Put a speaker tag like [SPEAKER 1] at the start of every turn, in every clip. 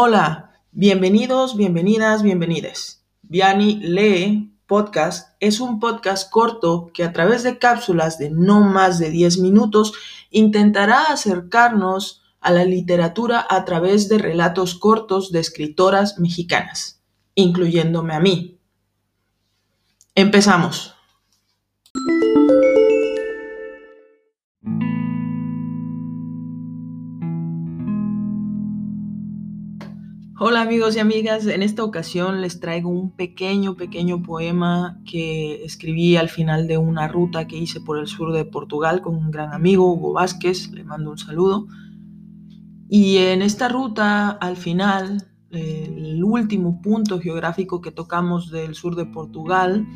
[SPEAKER 1] Hola, bienvenidos, bienvenidas, bienvenides. Viani Lee Podcast es un podcast corto que a través de cápsulas de no más de 10 minutos intentará acercarnos a la literatura a través de relatos cortos de escritoras mexicanas, incluyéndome a mí. Empezamos. Hola amigos y amigas, en esta ocasión les traigo un pequeño, pequeño poema que escribí al final de una ruta que hice por el sur de Portugal con un gran amigo, Hugo Vázquez, le mando un saludo. Y en esta ruta, al final, el último punto geográfico que tocamos del sur de Portugal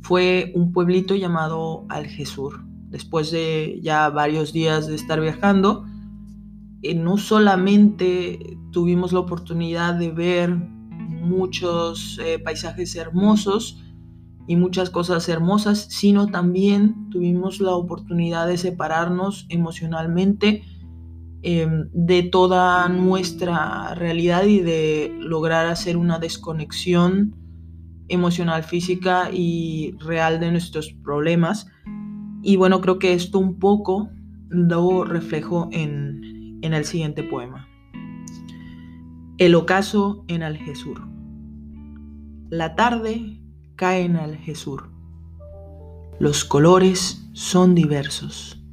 [SPEAKER 1] fue un pueblito llamado Algesur. Después de ya varios días de estar viajando, eh, no solamente tuvimos la oportunidad de ver muchos eh, paisajes hermosos y muchas cosas hermosas, sino también tuvimos la oportunidad de separarnos emocionalmente em, de toda nuestra realidad y de lograr hacer una desconexión emocional, física y real de nuestros problemas. Y bueno, creo que esto un poco lo reflejo en, en el siguiente poema. El ocaso en Algesur. La tarde cae en Algesur. Los colores son diversos.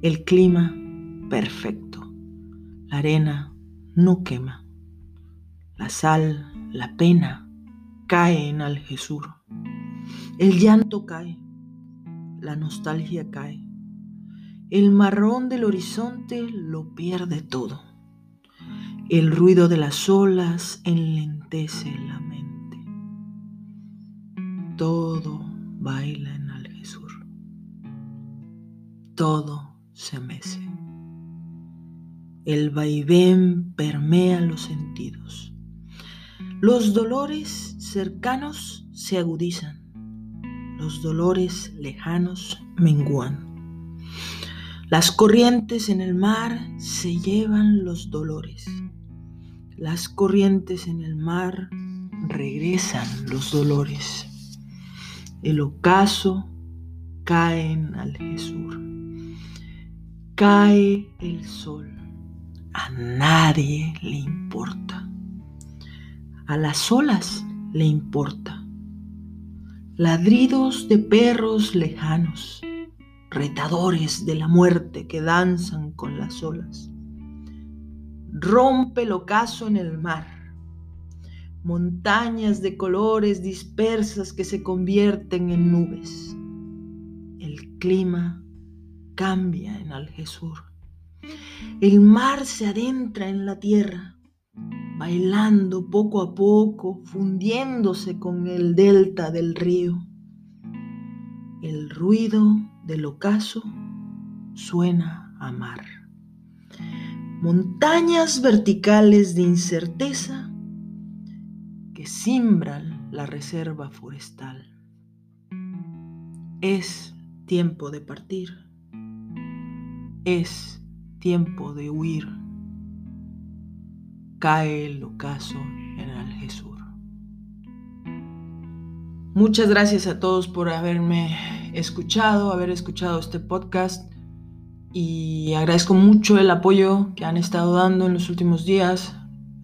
[SPEAKER 1] El clima perfecto. La arena no quema. La sal, la pena, cae en Algesur. El llanto cae. La nostalgia cae. El marrón del horizonte lo pierde todo. El ruido de las olas enlentece la mente. Todo baila en Algesur. Todo se mece. El vaivén permea los sentidos. Los dolores cercanos se agudizan. Los dolores lejanos menguan. Las corrientes en el mar se llevan los dolores. Las corrientes en el mar regresan los dolores. El ocaso cae en Algesur. Cae el sol. A nadie le importa. A las olas le importa. Ladridos de perros lejanos retadores de la muerte que danzan con las olas. Rompe el ocaso en el mar, montañas de colores dispersas que se convierten en nubes. El clima cambia en Algesur. El mar se adentra en la tierra, bailando poco a poco, fundiéndose con el delta del río. El ruido del ocaso suena a mar. Montañas verticales de incerteza que simbran la reserva forestal. Es tiempo de partir. Es tiempo de huir. Cae el ocaso en Algesur. Muchas gracias a todos por haberme escuchado, haber escuchado este podcast y agradezco mucho el apoyo que han estado dando en los últimos días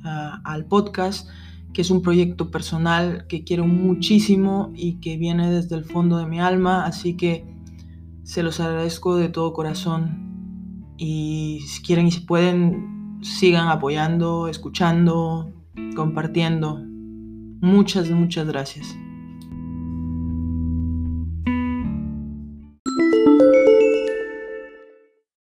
[SPEAKER 1] ah, al podcast, que es un proyecto personal que quiero muchísimo y que viene desde el fondo de mi alma, así que se los agradezco de todo corazón y si quieren y si pueden, sigan apoyando, escuchando, compartiendo. Muchas, muchas gracias.